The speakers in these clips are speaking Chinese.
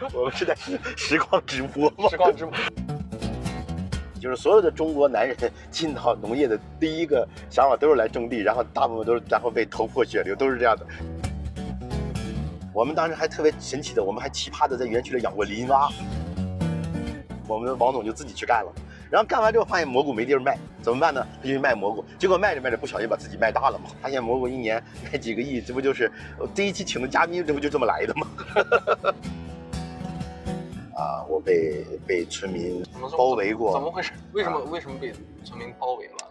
我们是在实实况直播吗？实况直播。就是所有的中国男人进到农业的第一个想法都是来种地，然后大部分都是然后被头破血流，都是这样的。我们当时还特别神奇的，我们还奇葩的在园区里养过林蛙。我们的王总就自己去干了，然后干完之后发现蘑菇没地儿卖，怎么办呢？他就去卖蘑菇，结果卖着卖着不小心把自己卖大了嘛。发现蘑菇一年卖几个亿，这不就是第一期请的嘉宾，这不就这么来的吗？啊，我被被村民包围过，怎么回事？为什么为什么被村民包围了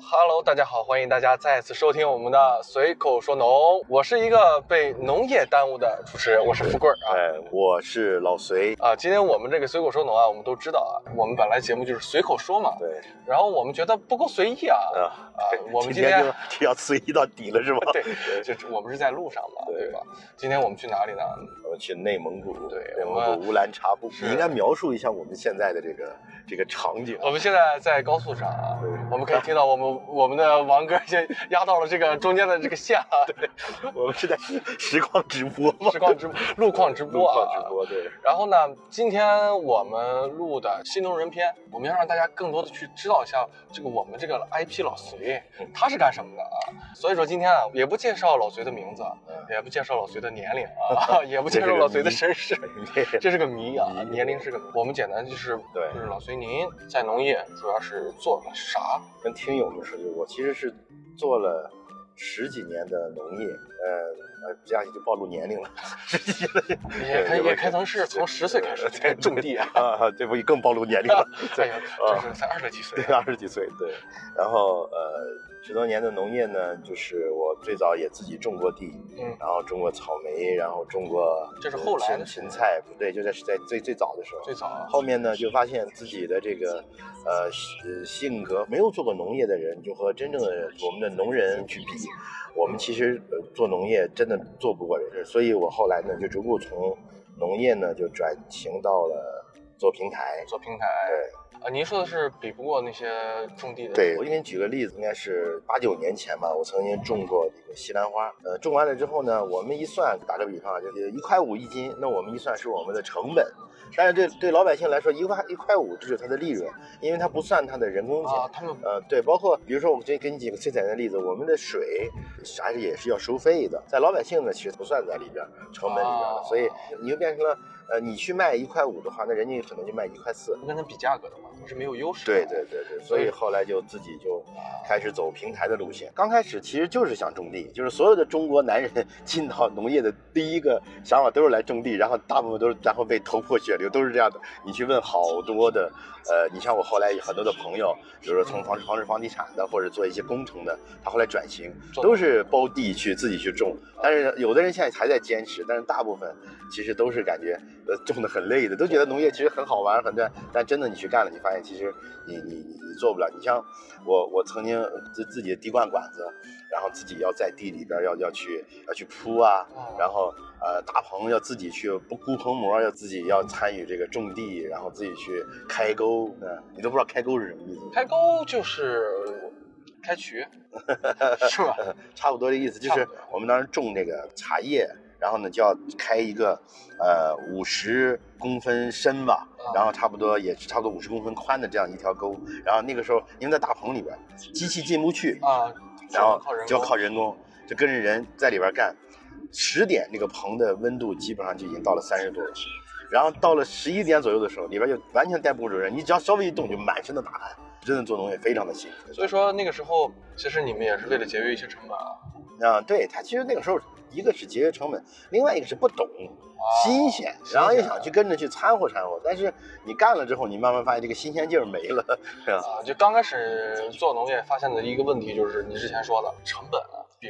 ？Hello，大家好，欢迎大家再次收听我们的随口说农。我是一个被农业耽误的主持人，我是富贵儿啊。哎，我是老隋啊。今天我们这个随口说农啊，我们都知道啊，我们本来节目就是随口说嘛。对。然后我们觉得不够随意啊。啊啊！我们今天就要随意到底了，是吗？对，就我们是在路上嘛，对吧？今天我们去哪里呢？我们去内蒙古。对，内蒙古乌兰察布。你应该描述一下我们现在的这个这个场景。我们现在在高速上啊，我们可以听到我们我我们的。王哥先压到了这个中间的这个线啊！对，我们是在实实况直播吗？实况直播，路况直播啊！直播对。然后呢，今天我们录的新农人篇，我们要让大家更多的去知道一下这个我们这个 IP 老隋他是干什么的啊？所以说今天啊，也不介绍老隋的名字，也不介绍老隋的年龄啊，也不介绍老隋的身世，这是个谜啊！年龄是个谜。我们简单就是对，就是老隋您在农业主要是做了啥？跟听友们说，我其实。是做了十几年的农业，呃。这样就暴露年龄了，十几岁，也可也可能是从十岁开始在种地啊，啊，这不更暴露年龄了？对，就是才二十几岁，对，二十几岁，对。然后呃，十多年的农业呢，就是我最早也自己种过地，嗯，然后种过草莓，然后种过，这是后来的芹菜，不对，就在在最最早的时候，最早。后面呢，就发现自己的这个呃性格，没有做过农业的人，就和真正的我们的农人去比。我们其实呃做农业真的做不过人，所以我后来呢就逐步从农业呢就转型到了做平台。做平台。对。啊，您说的是比不过那些种地的。对，我给你举个例子，应该是八九年前吧，我曾经种过这个西兰花。呃，种完了之后呢，我们一算，打个比方，就是一块五一斤，那我们一算是我们的成本。但是对对老百姓来说，一块一块五这是它的利润，因为它不算它的人工钱。啊，他们呃对，包括比如说我给给你举个最简单的例子，我们的水啥也是要收费的，在老百姓呢其实不算在里边成本里边的，所以你就变成了呃你去卖一块五的话，那人家可能就卖一块四，跟他比价格的话，你是没有优势。对对对对，所以后来就自己就开始走平台的路线。刚开始其实就是想种地，就是所有的中国男人 进到农业的第一个想法都是来种地，然后大部分都是然后被头破血流，都是这样的。你去问好多的，呃，你像我后来有很多的朋友，比如说从房房式房地产的，或者做一些工程的，他后来转型都是包地去自己去种。但是有的人现在还在坚持，但是大部分其实都是感觉呃种的很累的，都觉得农业其实很好玩很赚，但真的你去干了，你发现其实你你你你做不了。你像我我曾经自自己的滴灌管子，然后自己要在地里边要要去要去铺啊，然后。呃，大棚要自己去不铺棚膜，要自己要参与这个种地，然后自己去开沟。嗯，你都不知道开沟是什么意思？开沟就是开渠，是吧？差不多的意思，就是我们当时种这个茶叶，然后呢就要开一个呃五十公分深吧，然后差不多也是差不多五十公分宽的这样一条沟。然后那个时候因为在大棚里边，机器进不去啊，然后就要靠人工，就跟着人在里边干。十点那个棚的温度基本上就已经到了三十度了，然后到了十一点左右的时候，里边就完全待不住人，你只要稍微一动就满身的大汗，真的做农业非常的辛苦。所以说那个时候，其实你们也是为了节约一些成本啊。啊，对他其实那个时候，一个是节约成本，另外一个是不懂，新鲜，然后又想去跟着去掺和掺和，但是你干了之后，你慢慢发现这个新鲜劲儿没了，是吧？啊，就刚开始做农业发现的一个问题就是你之前说的成本。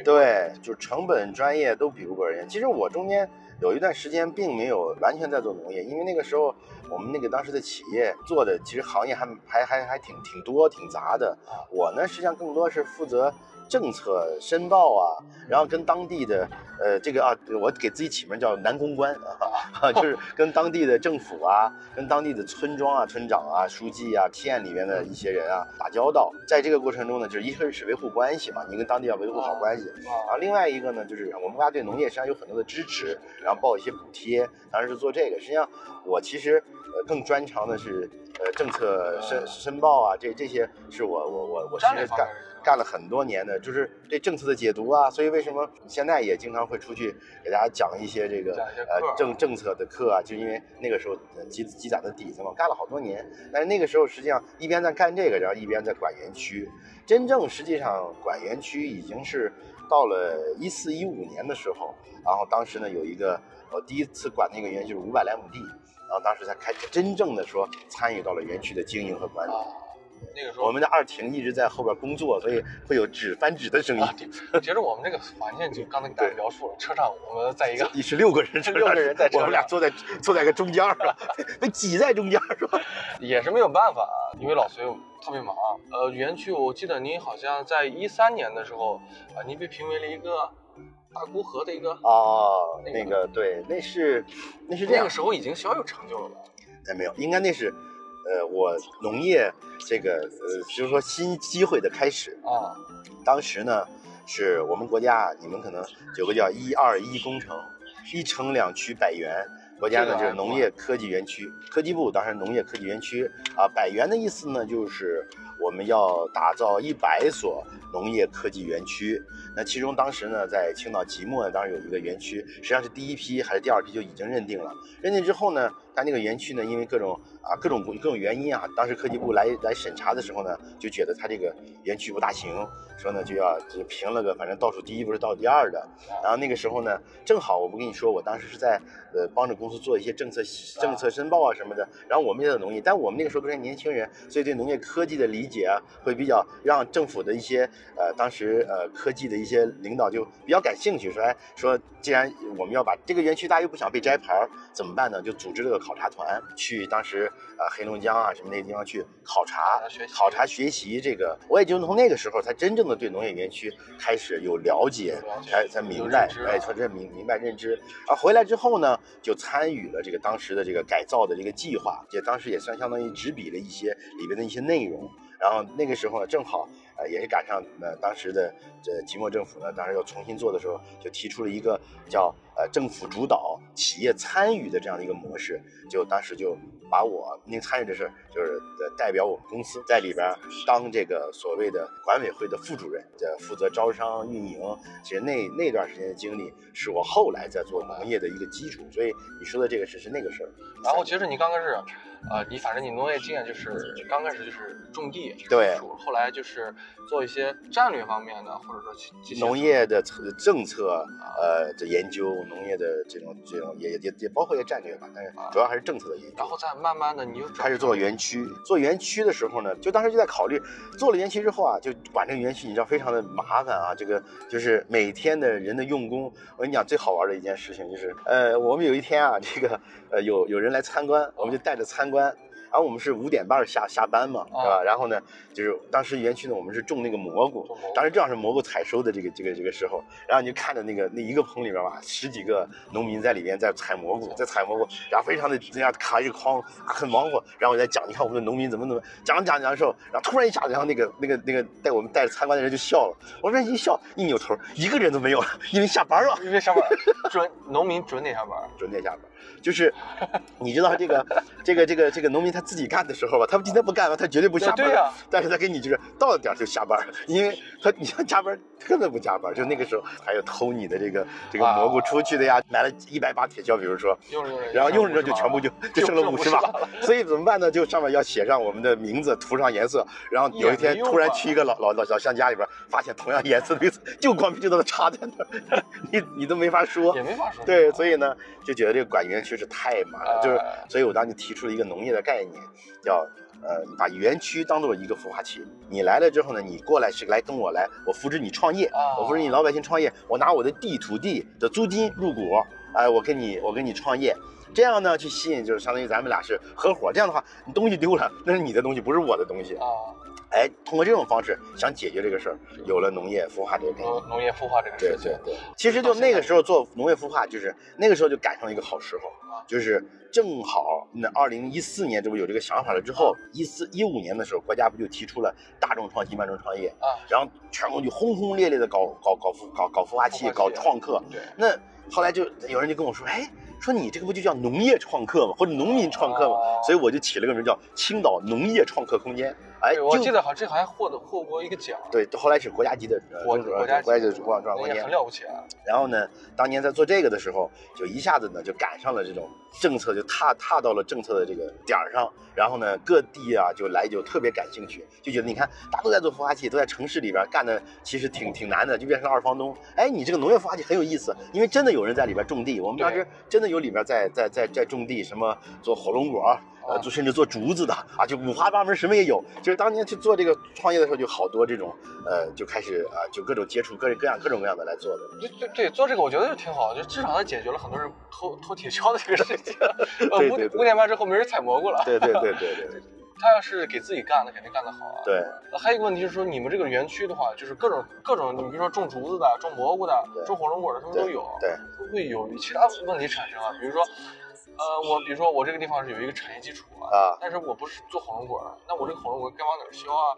对，就是成本、专业都比不过人家。其实我中间有一段时间并没有完全在做农业，因为那个时候我们那个当时的企业做的其实行业还还还还挺挺多、挺杂的。我呢实际上更多是负责政策申报啊，然后跟当地的呃这个啊，我给自己起名叫南公关 啊，就是跟当地的政府啊，跟当地的村庄啊、村长啊、书记啊、县里面的一些人啊打交道。在这个过程中呢，就是一个是维护关系嘛，你跟当地要维护好关系啊。另外一个呢，就是我们国家对农业实际上有很多的支持，然后报一些补贴，当然是做这个。实际上我其实呃更专长的是呃政策申申报啊，这这些是我我我我其实干。干了很多年的，就是对政策的解读啊，所以为什么现在也经常会出去给大家讲一些这个呃政政策的课啊，就因为那个时候积积攒的底子嘛，干了好多年。但是那个时候实际上一边在干这个，然后一边在管园区。真正实际上管园区已经是到了一四一五年的时候，然后当时呢有一个我第一次管那个园区是五百来亩地，然后当时才开始真正的说参与到了园区的经营和管理。那个时候，我们的二婷一直在后边工作，所以会有纸翻纸的声音。其实我们这个环境就刚才给大家描述了，车上我们在一个，你是六个人，六个人在车上，我们俩坐在坐在个中间是吧？被挤在中间是吧？也是没有办法啊，因为老隋特别忙。呃，园区我记得您好像在一三年的时候啊，您被评为了一个大沽河的一个哦，那个对，那是那是，那个时候已经小有成就了吧？哎，没有，应该那是。呃，我农业这个呃，就是说新机会的开始啊，当时呢，是我们国家，你们可能有个叫“一二一”工程，一城两区百园，国家呢就是农业科技园区，科技部当时农业科技园区啊，百园的意思呢就是我们要打造一百所农业科技园区。那其中当时呢，在青岛即墨呢，当时有一个园区，实际上是第一批还是第二批就已经认定了，认定之后呢。但那个园区呢，因为各种啊各种各种原因啊，当时科技部来来审查的时候呢，就觉得他这个园区不大行，说呢就要就评了个反正倒数第一不是倒数第二的。然后那个时候呢，正好我不跟你说，我当时是在呃帮着公司做一些政策政策申报啊什么的。然后我们也在农业，但我们那个时候都是年轻人，所以对农业科技的理解啊，会比较让政府的一些呃当时呃科技的一些领导就比较感兴趣，说哎说既然我们要把这个园区大家又不想被摘牌，怎么办呢？就组织这个。考察团去当时呃黑龙江啊什么那些地方去考察考察学习这个，我也就从那个时候才真正的对农业园区开始有了解，才才明白哎，才这明明白认知。啊，回来之后呢，就参与了这个当时的这个改造的这个计划，也当时也算相当于执笔了一些里边的一些内容。然后那个时候呢，正好呃也是赶上呃当时的这即墨政府呢，当时要重新做的时候，就提出了一个叫呃政府主导、企业参与的这样的一个模式，就当时就把我您参与的是就是代表我们公司在里边当这个所谓的管委会的副主任，这负责招商运营。其实那那段时间的经历是我后来在做农业的一个基础，所以你说的这个事是那个事儿。然后其实你刚开始。呃，你反正你农业经验就是刚开始就是种地，对，后来就是做一些战略方面的，或者说农业的政策，呃，的研究，农业的这种这种也也也包括一些战略吧，但是主要还是政策的因素。然后再慢慢的，你就开始做园区。做园区的时候呢，就当时就在考虑，做了园区之后啊，就管这个园区，你知道非常的麻烦啊，这个就是每天的人的用工。我跟你讲，最好玩的一件事情就是，呃，我们有一天啊，这个呃有有人来参观，我们就带着参观。关，然后我们是五点半下下班嘛，是吧？然后呢，就是当时园区呢，我们是种那个蘑菇，当时正好是蘑菇采收的这个这个这个时候，然后你就看着那个那一个棚里边吧，十几个农民在里边在采蘑菇，在采蘑菇，然后非常的人家扛一个筐，很忙活。然后我在讲，你看我们的农民怎么怎么讲讲讲的时候，然后突然一下子，然后那个那个那个带我们带着参观的人就笑了。我说一笑一扭头，一个人都没有了，因为下班了，因为下班准农民准点下班，准点下班。就是，你知道这个，这个，这个，这个农民他自己干的时候吧，他今天不干了，他绝对不下班。对呀。但是他给你就是到了点就下班，因为他你像加班根本不加班。就那个时候还有偷你的这个这个蘑菇出去的呀，买了一百把铁锹，比如说，然后用着就全部就就剩了五十把。所以怎么办呢？就上面要写上我们的名字，涂上颜色。然后有一天突然去一个老老老老乡家里边，发现同样颜色的就光明正大的插在那，你你都没法说，也没法说。对，所以呢，就觉得这个管园区。就是太麻了，就是，所以我当时提出了一个农业的概念，叫呃，把园区当做一个孵化器。你来了之后呢，你过来是来跟我来，我扶持你创业，我扶持你老百姓创业，我拿我的地土地的租金入股，哎，我跟你我跟你创业，这样呢去吸引，就是相当于咱们俩是合伙。这样的话，你东西丢了，那是你的东西，不是我的东西啊。哎，通过这种方式想解决这个事儿，有了农业孵化这个概念。农农业孵化这个事情，对对对，其实就那个时候做农业孵化，就是那个时候就赶上一个好时候，就是正好那二零一四年这不有这个想法了之后，一四一五年的时候，国家不就提出了大众创新、万众创业啊，然后全国就轰轰烈烈的搞搞搞孵搞搞孵化器、搞创客，对，那后来就有人就跟我说，哎。说你这个不就叫农业创客吗？或者农民创客吗？所以我就起了个名叫青岛农业创客空间。哎，我记得好像这好像获得获过一个奖。对，后来是国家级的国国家国家级创创空间，很了不起啊。然后呢，当年在做这个的时候，就一下子呢就赶上了这种政策，就踏踏到了政策的这个点儿上。然后呢，各地啊就来就特别感兴趣，就觉得你看大家都在做孵化器，都在城市里边干的，其实挺挺难的，就变成了二房东。哎，你这个农业孵化器很有意思，因为真的有人在里边种地。我们当时真的有里面在在在在种地，什么做火龙果。呃，就甚至做竹子的啊，就五花八门，什么也有。就是当年去做这个创业的时候，就好多这种，呃，就开始啊，就各种接触各各样各种各样的来做的。对对对，做这个我觉得就挺好，就至少它解决了很多人偷偷铁锹的这个事情。对五五点半之后没人采蘑菇了。对对对对对。他要是给自己干，那肯定干得好啊。对。那还有一个问题就是说，你们这个园区的话，就是各种各种，你比如说种竹子的、种蘑菇的、种火龙果的，什么都有。对。会不会有其他问题产生啊？比如说。呃，我比如说我这个地方是有一个产业基础啊，但是我不是做火龙果的，那我这个火龙果该往哪儿销啊？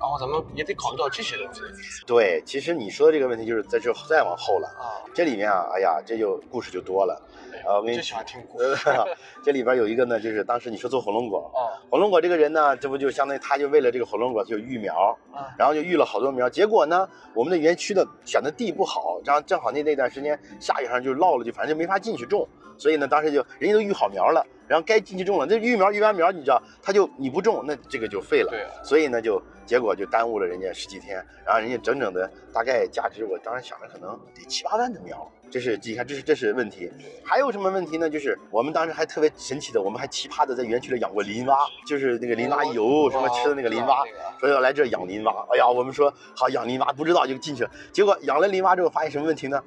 然后咱们也得考虑到这些东西。对，其实你说的这个问题就是在这再往后了啊，这里面啊，哎呀，这就故事就多了。啊，我就喜欢听故事。这里边有一个呢，就是当时你说做火龙果啊，火龙果这个人呢，这不就相当于他就为了这个火龙果就育苗，然后就育了好多苗，结果呢，我们的园区的选的地不好，然后正好那那段时间下雨上就涝了，就反正就没法进去种。所以呢，当时就人家都育好苗了，然后该进去种了。那育苗育完苗，你知道，他就你不种，那这个就废了。对。所以呢，就结果就耽误了人家十几天，然后人家整整的大概价值，我当时想着可能得七八万的苗。这是你看，这是这是问题。还有什么问题呢？就是我们当时还特别神奇的，我们还奇葩的在园区里养过林蛙，就是那个林蛙油什么吃的那个林蛙，说要来这养林蛙。哎呀，我们说好养林蛙，不知道就进去了。结果养了林蛙之后，发现什么问题呢？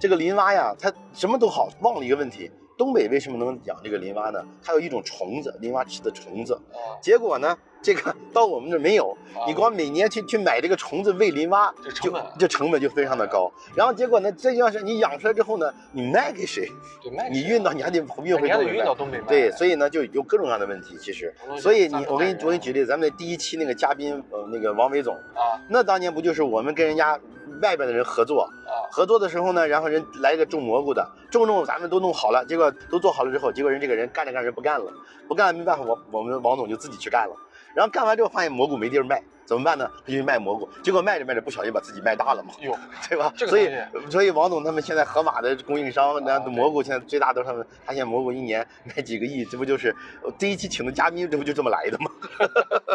这个林蛙呀，它什么都好，忘了一个问题。东北为什么能养这个林蛙呢？它有一种虫子，林蛙吃的虫子。结果呢，这个 到我们这没有。你光每年去去买这个虫子喂林蛙，这成本这成本就非常的高。然后结果呢，这要是你养出来之后呢，你卖给谁？你运到你还得运回东北。对，所以呢，就有各种各样的问题。其实，所以你我给你我给你举例子，咱们的第一期那个嘉宾呃那个王伟总啊，那当年不就是我们跟人家。外边的人合作，合作的时候呢，然后人来一个种蘑菇的，种种咱们都弄好了，结果都做好了之后，结果人这个人干着干着不干了，不干了没办法，我我们王总就自己去干了，然后干完之后发现蘑菇没地儿卖，怎么办呢？他就卖蘑菇，结果卖着卖着不小心把自己卖大了嘛，哟，对吧？所以所以王总他们现在盒马的供应商，那蘑菇现在最大都是他们，他现在蘑菇一年卖几个亿，这不就是第一期请的嘉宾，这不就这么来的吗？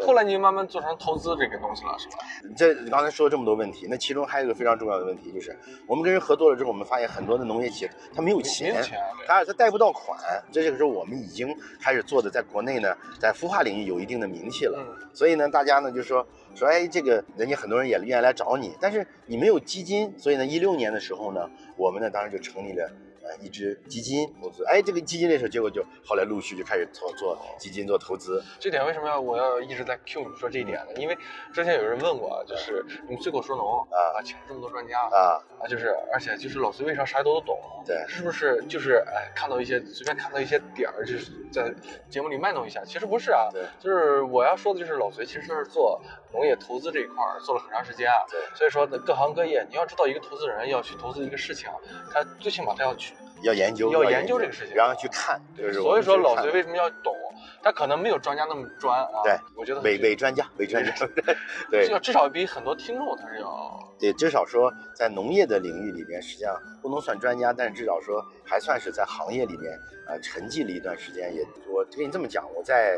后来你就慢慢做成投资这个东西了，是吧？这你刚才说了这么多问题，那其中还有一个非常重要的问题，就是我们跟人合作了之后，我们发现很多的农业企业他没有钱，他他贷不到款。这个时候我们已经开始做的，在国内呢，在孵化领域有一定的名气了。所以呢，大家呢就说说，哎，这个人家很多人也愿意来找你，但是你没有基金，所以呢，一六年的时候呢，我们呢当时就成立了。呃，一支基金投资，哎，这个基金那时候，结果就后来陆续就开始做做基金做投资。这点为什么要我要一直在 Q 你说这一点呢？因为之前有人问我，就是你们随口说农啊，请了这么多专家啊啊，就是而且就是老隋为啥啥都懂？对，是不是就是哎看到一些随便看到一些点儿，就是在节目里卖弄一下？其实不是啊，对，就是我要说的就是老隋其实是做农业投资这一块做了很长时间啊，对，所以说各行各业你要知道一个投资人要去投资一个事情，他最起码他要去。要研究，要研究这个事情，然后去看，就是所以说老隋为什么要懂？他可能没有专家那么专啊。对，我觉得伪伪专家，伪专家，对，至少比很多听众他是要。对，至少说在农业的领域里边，实际上不能算专家，但是至少说还算是在行业里面呃沉寂了一段时间。也我跟你这么讲，我在。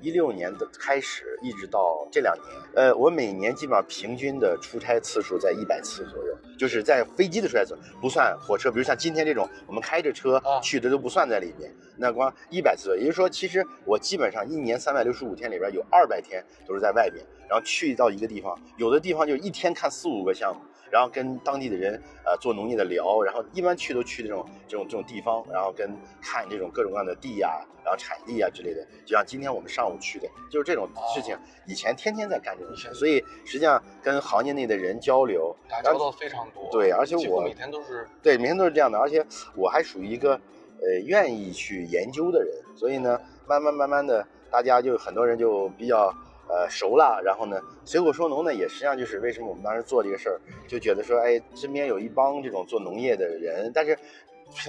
一六年的开始，一直到这两年，呃，我每年基本上平均的出差次数在一百次左右，就是在飞机的出差次，不算火车，比如像今天这种，我们开着车去的都不算在里面，那光一百次，也就是说，其实我基本上一年三百六十五天里边有二百天都是在外面，然后去到一个地方，有的地方就一天看四五个项目。然后跟当地的人呃做农业的聊，然后一般去都去这种这种这种地方，然后跟看这种各种各样的地呀、然后产地啊之类的。就像今天我们上午去的，就是这种事情，以前天天在干这种事，所以实际上跟行业内的人交流，打交道非常多。对，而且我每天都是对每天都是这样的，而且我还属于一个呃愿意去研究的人，所以呢，慢慢慢慢的，大家就很多人就比较呃熟了，然后呢，随口说农呢，也实际上就是为什么我们当时做这个事儿，就觉得说，哎，身边有一帮这种做农业的人，但是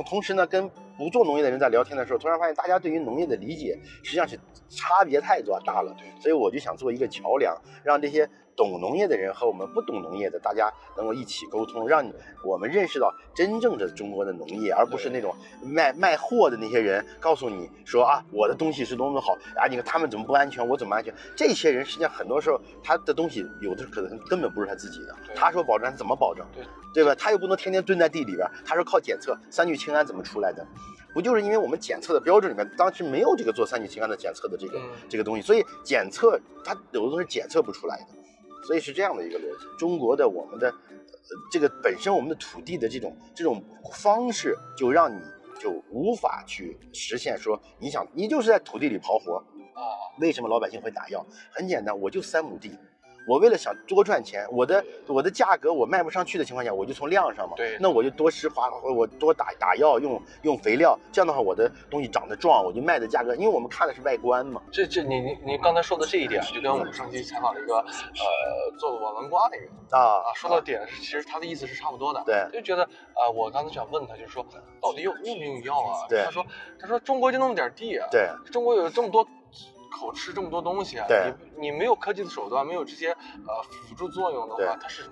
同时呢，跟不做农业的人在聊天的时候，突然发现大家对于农业的理解实际上是差别太多大了，所以我就想做一个桥梁，让这些懂农业的人和我们不懂农业的大家能够一起沟通，让我们认识到真正的中国的农业，而不是那种卖卖货的那些人告诉你说啊，我的东西是多么好啊，你看他们怎么不安全，我怎么安全？这些人实际上很多时候他的东西有的可能根本不是他自己的，他说保证他怎么保证？对对吧？他又不能天天蹲在地里边，他说靠检测三聚氰胺怎么出来的？不就是因为我们检测的标准里面当时没有这个做三聚氰胺的检测的这个、嗯这个东西，所以检测它有的都是检测不出来的，所以是这样的一个逻辑。中国的我们的、呃、这个本身我们的土地的这种这种方式，就让你就无法去实现说你想你就是在土地里刨活，啊，为什么老百姓会打药？很简单，我就三亩地，我为了想多赚钱，我的我的价格我卖不上去的情况下，我就从量上嘛，对那我就多施花，我多打打药，用用肥料，这样的话我的东西长得壮，我就卖的价格，因为我们看的是外观嘛，这这你你你刚才说的这一点，就跟我们上期采访了一个呃做网文瓜的人啊啊，说到点是，其实他的意思是差不多的。对就觉得啊、呃我刚才想问他，就是说到底用用不用药啊？对他说他说中国就那么点地啊，对中国有这么多口吃，这么多东西啊，对。你你没有科技的手段，没有这些呃辅助作用的话，它是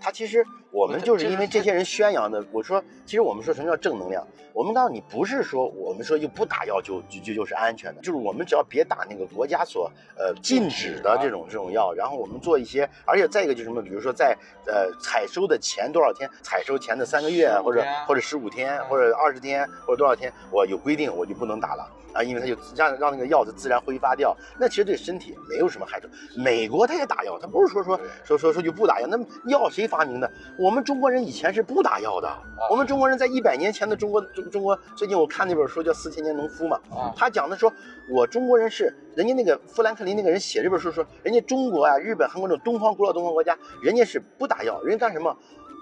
它其实我们就是因为这些人宣扬的，我说其实我们说什么叫正能量，我们告诉你不是说我们说就不打药就就就就是安全的，就是我们只要别打那个国家所呃禁止的这种这种药，然后我们做一些，而且再一个就是什么，比如说在呃采收的前多少天，采收前的三个月或者或者十五天嗯或者二十天或者多少天，我有规定我就不能打了。啊，因为它就让让那个药子自然挥发掉，那其实对身体没有什么害处。美国它也打药，它不是说说说说说就不打药，那么药谁发明的？我们中国人以前是不打药的。我们中国人在一百年前的中国中中国，最近我看那本书叫《四千年农夫》嘛，啊他讲的说，我中国人是人家那个富兰克林那个人写这本书说，人家中国啊、日本、韩国这种东方古老东方国家，人家是不打药，人家干什么？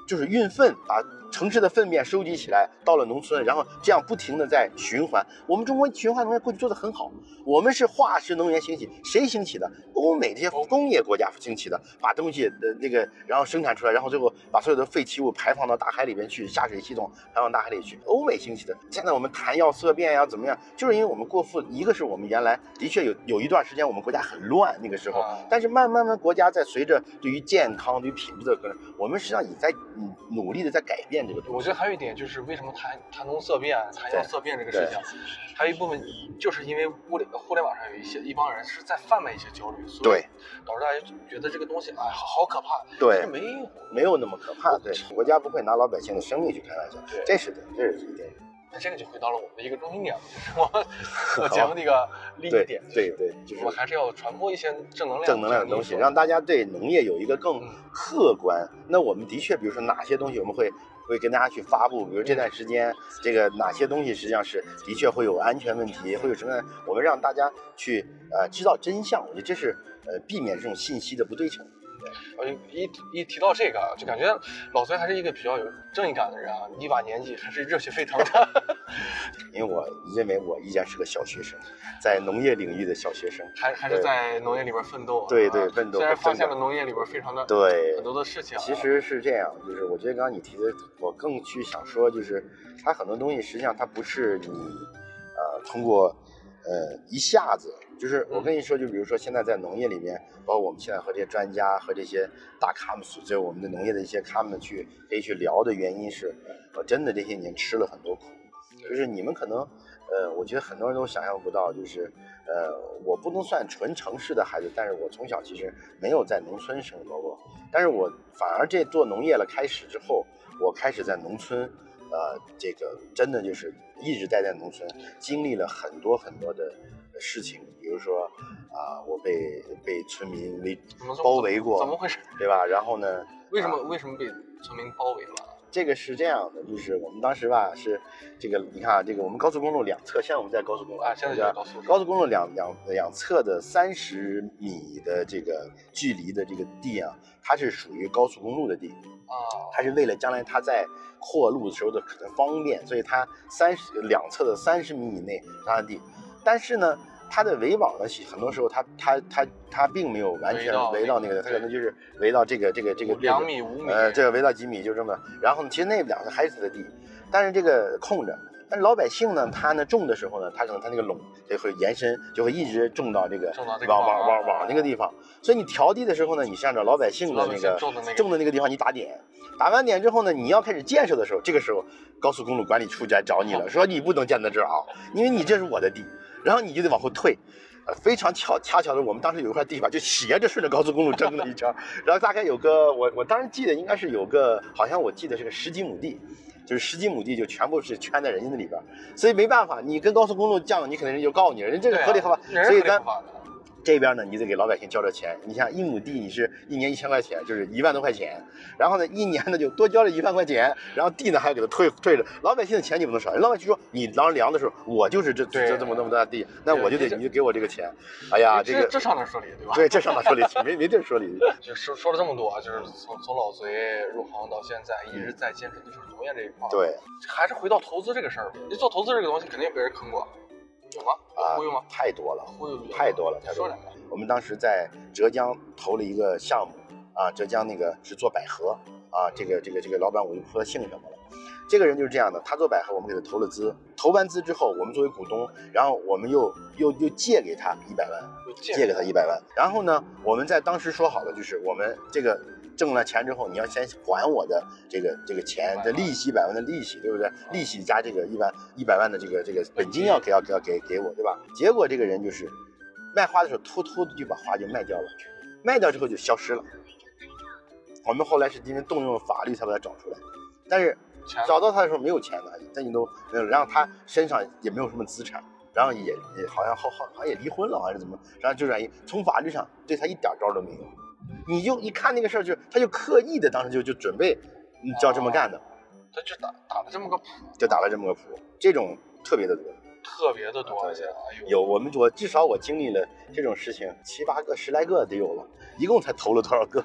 就是运粪，把城市的粪便收集起来，到了农村，然后这样不停的在循环。我们中国循环能源过去做的很好，我们是化石能源兴起，谁兴起的？欧美这些工业国家兴起的，把东西的那个然后生产出来，然后最后把所有的废弃物排放到大海里边去，下水系统排放大海里去。欧美兴起的，现在我们谈要色变呀，怎么样？就是因为我们过富，一个是我们原来的确有有一段时间我们国家很乱那个时候啊，但是慢慢的国家在随着对于健康、对于品质的可能，我们实际上也在嗯努力的在改变这个东西。我觉得还有一点就是为什么谈谈农色变、谈药色变这个事情，还有一部分就是因为物联互联网上有一些一帮人是在贩卖一些焦虑，所以对导致大家觉得这个东西哎好好可怕，对没有。没有那么可怕，对，国家不会拿老百姓的生命去开玩笑对，这是的，这是一点。那这个就回到了我们的一个中心点，就是我们我节目的一个利益对点，对对，就是我们还是要传播一些正能量、正能量的东西，让大家对农业有一个更嗯客观。那我们的确，比如说哪些东西我们会会跟大家去发布，比如这段时间这个哪些东西实际上是的确会有安全问题，会有什么？我们让大家去呃知道真相，我觉得这是呃避免这种信息的不对称。我就一一提到这个，啊就感觉老崔还是一个比较有正义感的人啊，一把年纪还是热血沸腾的，因为我认为我依然是个小学生，在农业领域的小学生。还还是在农业里边奋斗。对啊对奋斗虽然发现了农业里边非常的对很多的事情啊，其实是这样，就是我觉得刚刚你提的，我更去想说，就是它很多东西实际上它不是你呃通过呃一下子，就是我跟你说，就比如说现在在农业里面，包括我们现在和这些专家和这些大咖们，就是我们的农业的一些咖们去可以去聊的原因是，我真的这些年吃了很多苦，就是你们可能。呃，我觉得很多人都想象不到，就是，呃，我不能算纯城市的孩子，但是我从小其实没有在农村生活过，但是我反而这做农业了开始之后，我开始在农村，呃，这个真的就是一直待在农村，经历了很多很多的事情，比如说啊，我被被村民围包围过，怎么回事？对吧？然后呢，为什么为什么被村民包围了？这个是这样的，就是我们当时吧是这个，你看啊，这个我们高速公路两侧，现在我们在高速公路啊现在就对吧是高速高速公路两两两侧的三十米的这个距离的这个地啊，它是属于高速公路的地，啊，它是为了将来它在扩路的时候的可能方便，所以它三十两侧的三十米以内是它的地，但是呢。它的围网呢，很多时候它它它它并没有完全围到那个，它可能就是围到这个这个这个两米五米，呃，这个围到几米就这么，然后呢，其实那两个还是他的地，但是这个空着，但是老百姓呢，他呢种的时候呢，他可能他那个垄就会延伸，就会一直种到这个种到这个网网网网网那个地方，所以你调地的时候呢，你是按照老百姓的老百姓那个种的那个种的那个地方你打点，打完点之后呢，你要开始建设的时候，这个时候高速公路管理处就来找你了，说你不能建在这儿啊，因为你这是我的地，然后你就得往后退。呃，非常巧，恰巧的，我们当时有一块地吧，就斜着顺着高速公路争了一圈，然后大概有个，我我当时记得应该是有个，好像我记得是个十几亩地，就是十几亩地就全部是圈在人家那里边，所以没办法，你跟高速公路犟，你肯定人就告你，人这个合理合法，所以咱这边呢，你得给老百姓交点钱。你像一亩地，你是一年一千块钱，就是一万多块钱。然后呢，一年呢就多交了一万块钱，然后地呢还要给他退退着。老百姓的钱你不能少，老百姓说你当量的时候，我就是这这这么那么大地，那我就得你就给我这个钱。哎呀，这个这这上哪说理对吧？对，这上哪说理去？没没地儿说理。就说说了这么多，就是从从老隋入行到现在，一直在坚持的就是农业这一块。，对还是回到投资这个事儿。你做投资这个东西，肯定被人坑过，有吗？啊忽悠吗？，太多了。忽悠太多了太多了说两个。我们当时在浙江投了一个项目啊，浙江那个是做百合啊，这个这个这个老板我就不说他姓什么了。这个人就是这样的，他做百合，我们给他投了资，投完资之后，我们作为股东，然后我们又又又借给他一百万，借给他一百万。然后呢，我们在当时说好了，就是我们这个挣了钱之后，你要先还我的这个这个钱的利息，一百万的利息，对不对？利息加这个一万一百万的这个这个本金要给要要给给我，对吧？结果这个人就是卖花的时候偷偷的就把花就卖掉了，卖掉之后就消失了。我们后来是因为动用法律才把他找出来，但是找到他的时候没有钱的，但你都没有，然后他身上也没有什么资产，然后也也好像好好好像也离婚了，还是怎么，然后就转移，从法律上对他一点招都没有。你就一看那个事儿，就他就刻意的当时就就准备，嗯就要这么干的，他就打打了这么个谱，就打了这么个谱，这种特别的多。特别的多，而且哎呦，有我们我至少我经历了这种事情七八个十来个得有了，一共才投了多少个？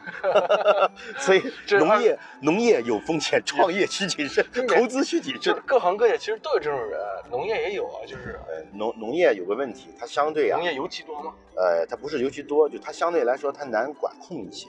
所以农业农业有风险，创业需谨慎，投资需谨慎就是。各行各业其实都有这种人，农业也有啊，就是呃，农农业有个问题，它相对啊农，业尤其多吗？呃，它不是尤其多，就它相对来说它难管控一些，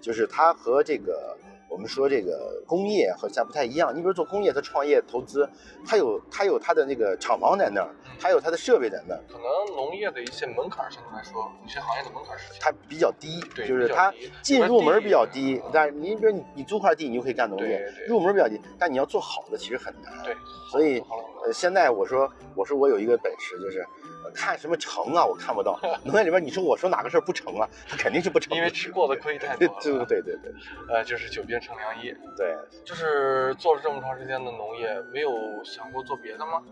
就是它和这个我们说这个工业好像不太一样。你比如做工业，它创业投资，它有它有它的那个厂房在那儿，它有它的设备在那儿，可能农业的一些门槛相对来说，一些行业的门槛儿是它比较低，对就是它进入门门比较低低，但是你比如你你租块地，你就可以干农业入门比较低，但你要做好的其实很难。对，所以呃，现在我说我说我有一个本事，就是呃看什么成啊，我看不到。农业里边你说我说哪个事儿不成啊，它肯定是不成。因为吃过的亏太多了。对对对对呃，就是久病成良医。对，就是做了这么长时间的农业，没有想过做别的吗？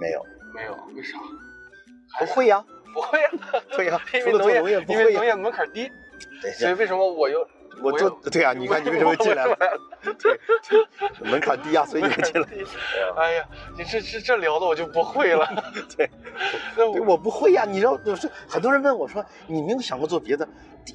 没有没有，为啥？不会呀，不会呀、对呀，因为农业。因为农业门槛低，所以为什么我又我做对啊，你看你为什么进来了？对，对 门槛低啊，所以你会进来。哎呀，你这这这聊的我就不会了。对，我我不会呀。你知道，就是很多人问我说，你没有想过做别的？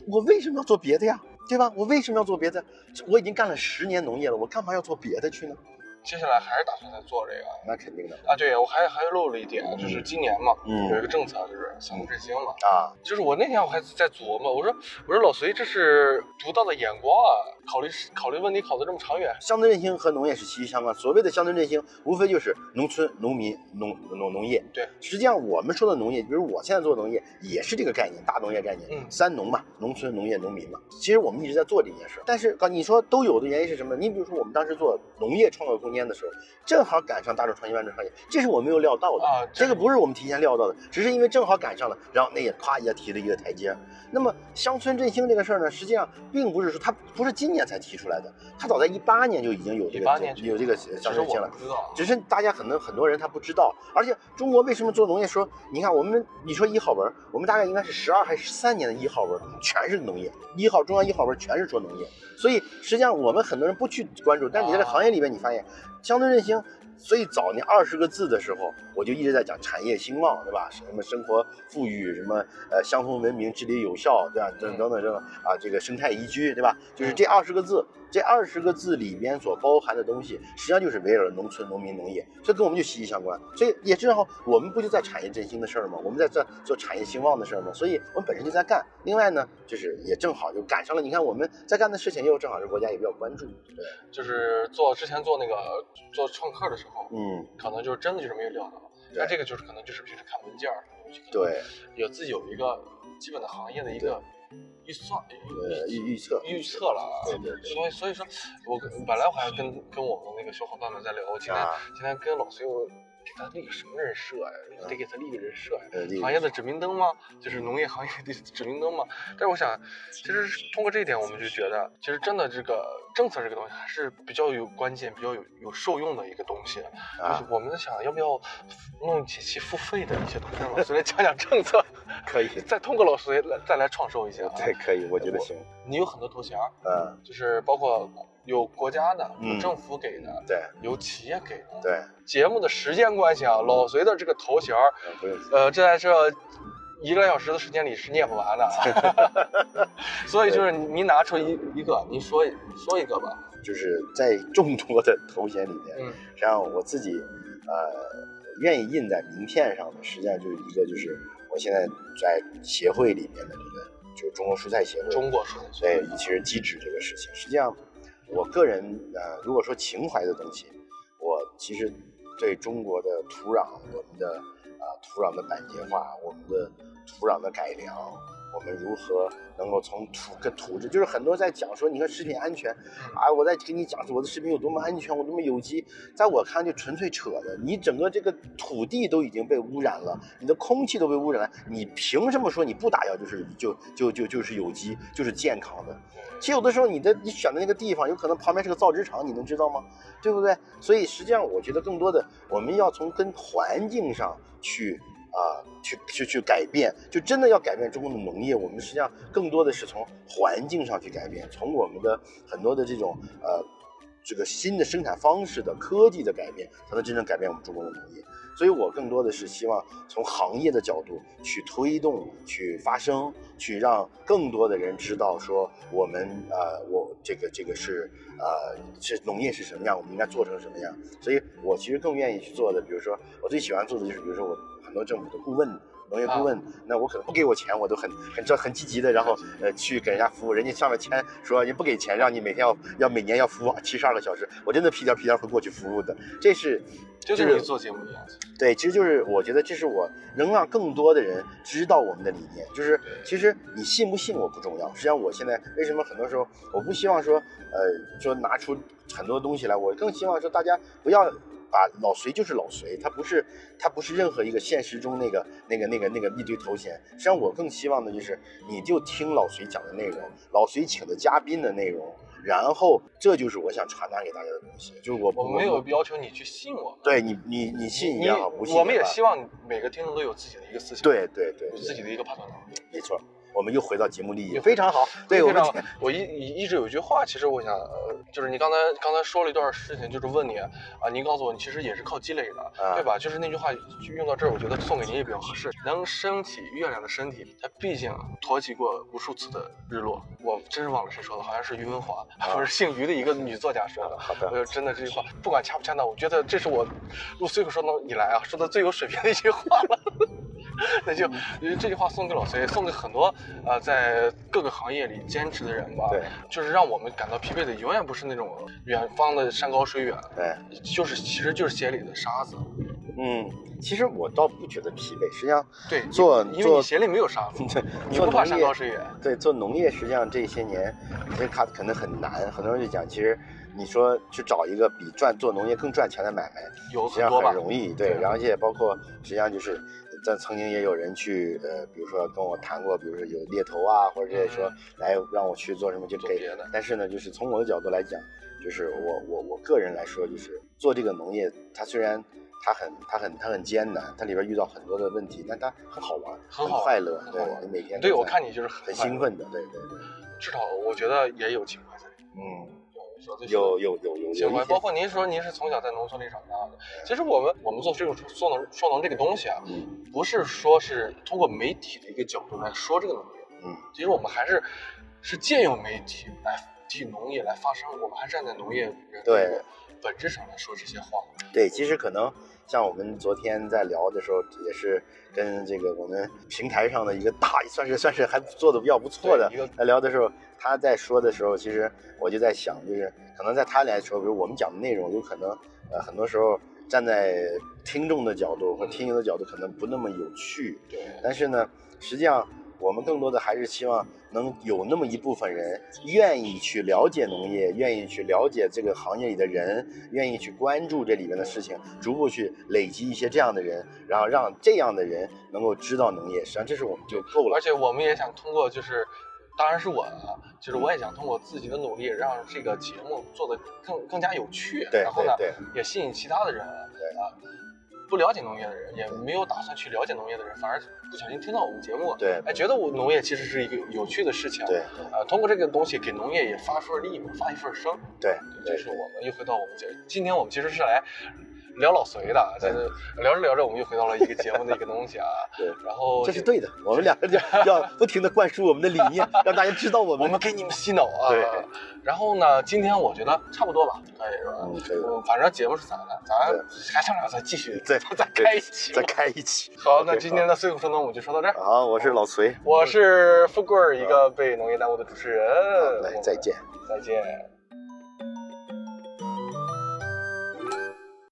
我为什么要做别的呀？对吧？我为什么要做别的？我已经干了十年农业了，我干嘛要做别的去呢？接下来还是打算再做这个那肯定的啊？对，我还还漏了一点，就是今年嘛，嗯有一个政策就是乡村振兴嘛。啊，就是我那天我还在琢磨，我说我说老隋这是独到的眼光啊，考虑考虑问题考得这么长远。乡村振兴和农业是息息相关。所谓的乡村振兴，无非就是农村、农民、农农农业。对，实际上我们说的农业，比如我现在做的农业，也是这个概念，大农业概念。嗯三农嘛，农村、农业、农民嘛。其实我们一直在做这件事，但是啊，你说都有的原因是什么？你比如说我们当时做农业创造空间。年的时候，正好赶上大众创新万众创业，这是我没有料到的啊这个不是我们提前料到的，只是因为正好赶上了，然后那也咵一下提了一个台阶。那么乡村振兴这个事儿呢，实际上并不是说它不是今年才提出来的，它早在一八年就已经有这个年有这个其乡村振兴了只是大家可能很多人他不知道，而且中国为什么做农业说，你看我们你说一号文，我们大概应该是十二还是十三年的一号文，全是农业，一号中央一号文全是说农业，所以实际上我们很多人不去关注，但你在这行业里面，你发现相对任性最早那二十个字的时候，我就一直在讲产业兴旺，对吧？什么生活富裕，什么呃乡村文明、治理有效，对吧？等等等等啊，这个生态宜居，对吧？就是这二十个字，这二十个字里边所包含的东西，实际上就是围绕着农村、农民、农业，这跟我们就息息相关。所以也正好，我们不就在产业振兴的事儿吗？我们在这做产业兴旺的事儿吗？所以我们本身就在干。另外呢，就是也正好就赶上了，你看我们在干的事情，又正好是国家也比较关注，对，就是做之前做那个做创客的时候，嗯，可能就是真的就是没有料到，那这个就是可能就是平时看文件儿，对，有自己有一个基本的行业的一个预算呃，预预测，预测了啊。对对对。所以所以说，我本来我还跟跟我们那个小伙伴们在聊，今天、啊。今天跟老隋我给他立个什么人设呀、得给他立个人设呀、行业的指明灯吗？就是农业行业的 指明灯吗？但是我想，其实通过这一点，我们就觉得，其实真的这个政策这个东西还是比较有关键、比较有有受用的一个东西。就是啊，我们在想要不要弄几期付费的一些东西，让老师来讲讲政策，可以，再通过老隋来再来创收一些、啊。对，可以，我觉得行，你有很多头衔儿，嗯，就是包括有国家的，有嗯政府给的，对有企业给的。对，节目的时间关系啊，老隋的这个头衔不用，呃，这在这一个小时的时间里是念不完的，所以就是你你拿出一一个，您说说一个吧。就是在众多的头衔里面，嗯实际上我自己呃愿意印在名片上的，实际上就是一个就是我现在在协会里面的这个就是中国蔬菜协会，中国说的对，其实机制这个事情，实际上我个人呃如果说情怀的东西，我其实对中国的土壤，我们的啊、土壤的板结化，我们的土壤的改良。我们如何能够从土跟土质，就是很多在讲说，你看食品安全，啊，我在给你讲我的食品有多么安全，我多么有机，在我看就纯粹扯的。你整个这个土地都已经被污染了，你的空气都被污染了，你凭什么说你不打药就是就就就就是有机，就是健康的？其实有的时候你的你选的那个地方，有可能旁边是个造纸厂，你能知道吗？对不对？所以实际上我觉得更多的我们要从跟环境上去。啊，去去去改变，就真的要改变中国的农业。我们实际上更多的是从环境上去改变，从我们的很多的这种呃这个新的生产方式的科技的改变，才能真正改变我们中国的农业。所以我更多的是希望从行业的角度去推动、去发声，去让更多的人知道说我们呃我这个这个是呃是农业是什么样，我们应该做成什么样。所以我其实更愿意去做的，比如说我最喜欢做的就是，比如说我很多政府的顾问。农业顾问，那我可能不给我钱，我都很很很积极的，然后呃去给人家服务。人家上面签说你不给钱，让你每天要要每年要服务七十二个小时，我真的屁颠屁颠会过去服务的。这是就是你做节目的样子。对，其实就是我觉得这是我能让更多的人知道我们的理念。就是其实你信不信我不重要，实际上我现在为什么很多时候我不希望说呃说拿出很多东西来，我更希望说大家不要。把老隋就是老隋，他不是他不是任何一个现实中那个那个那个那个一堆头衔。实际上我更希望的就是你就听老隋讲的内容，老隋请的嘉宾的内容，然后这就是我想传达给大家的东西。就是我我没有要求你去信我，对你你你信也好，不信我们也希望每个听众都有自己的一个思想，对对对，有自己的一个判断能力。没错。我们又回到节目利益，非常好。对，非常我们我一一直有一句话，其实我想，呃，就是你刚才刚才说了一段事情，就是问你啊，您告诉我，你其实也是靠积累的，啊对吧？就是那句话用到这儿，我觉得送给您也比较合适。能升起月亮的身体，它毕竟托起过无数次的日落。我真是忘了谁说的，好像是于文华，不是姓于的一个女作家说的。好的我就真的这句话，不管恰不恰当，我觉得这是我录随口说到以来啊说的最有水平的一句话了。那就这句话送给老崔，送给很多呃在各个行业里坚持的人吧。对，就是让我们感到疲惫的，永远不是那种远方的山高水远，对，就是其实就是鞋里的沙子。嗯，其实我倒不觉得疲惫，实际上对，做因为你做鞋里没有沙子，对你不怕山高水远。对做农业，实际上这些年其实它可能很难，很多人就讲，其实你说去找一个比赚做农业更赚钱的买卖，有很多吧很？容易，对，对然后而且包括实际上就是，咱曾经也有人去呃，比如说跟我谈过，比如说有猎头啊，或者这些说嗯。来让我去做什么就可以做别的，但是呢，就是从我的角度来讲，就是我我我个人来说，就是做这个农业，它虽然它很它很它很艰难，它里边遇到很多的问题，但它很好玩，很好快乐，对你每天对我看你就是很兴奋的，对对对，至少我觉得也有情怀在。嗯，说的有有有有有情怀，一些包括您说您是从小在农村里长大的，其实我们我们做这个说农说农这个东西啊，嗯。不是说是通过媒体的一个角度来说这个农业，嗯，其实我们还是是借用媒体来替农业来发声，我们还站在农业对。本质上来说这些话。对，其实可能像我们昨天在聊的时候，也是跟这个我们平台上的一个大，算是算是还做的比较不错的对一个来聊的时候，他在说的时候，其实我就在想，就是可能在他来说，比如我们讲的内容，有可能呃很多时候站在听众的角度或听友的角度，可能不那么有趣，对，但是呢，实际上我们更多的还是希望能有那么一部分人愿意去了解农业，愿意去了解这个行业里的人，愿意去关注这里面的事情，逐步去累积一些这样的人，然后让这样的人能够知道农业，实际上这是我们就够了而。且我们也想通过就是。当然是我啊，就是我也想通过自己的努力，让这个节目做得更更加有趣，对然后呢，也吸引其他的人，对啊，不了解农业的人，也没有打算去了解农业的人，反而不小心听到我们节目，对哎，觉得我农业其实是一个有趣的事情，对呃，通过这个东西给农业也发份力嘛，发一份声，对对这是我们又回到我们节，今天我们其实是来聊老隋的，对就是聊着聊着我们又回到了一个节目的一个东西啊，对然后这是对的，我们两个要要不停的灌输我们的理念，让大家知道我们。我们给你们洗脑啊。对。然后呢，今天我觉得差不多吧，可以是吧？嗯，可以，嗯，反正节目是咱的，咱对还想俩再继续再再开一期。再开一期。好，那今天的随口说农我们就说到这儿。好，我是老隋，我是富贵儿，一个被农业耽误的主持人。好来再见。再见。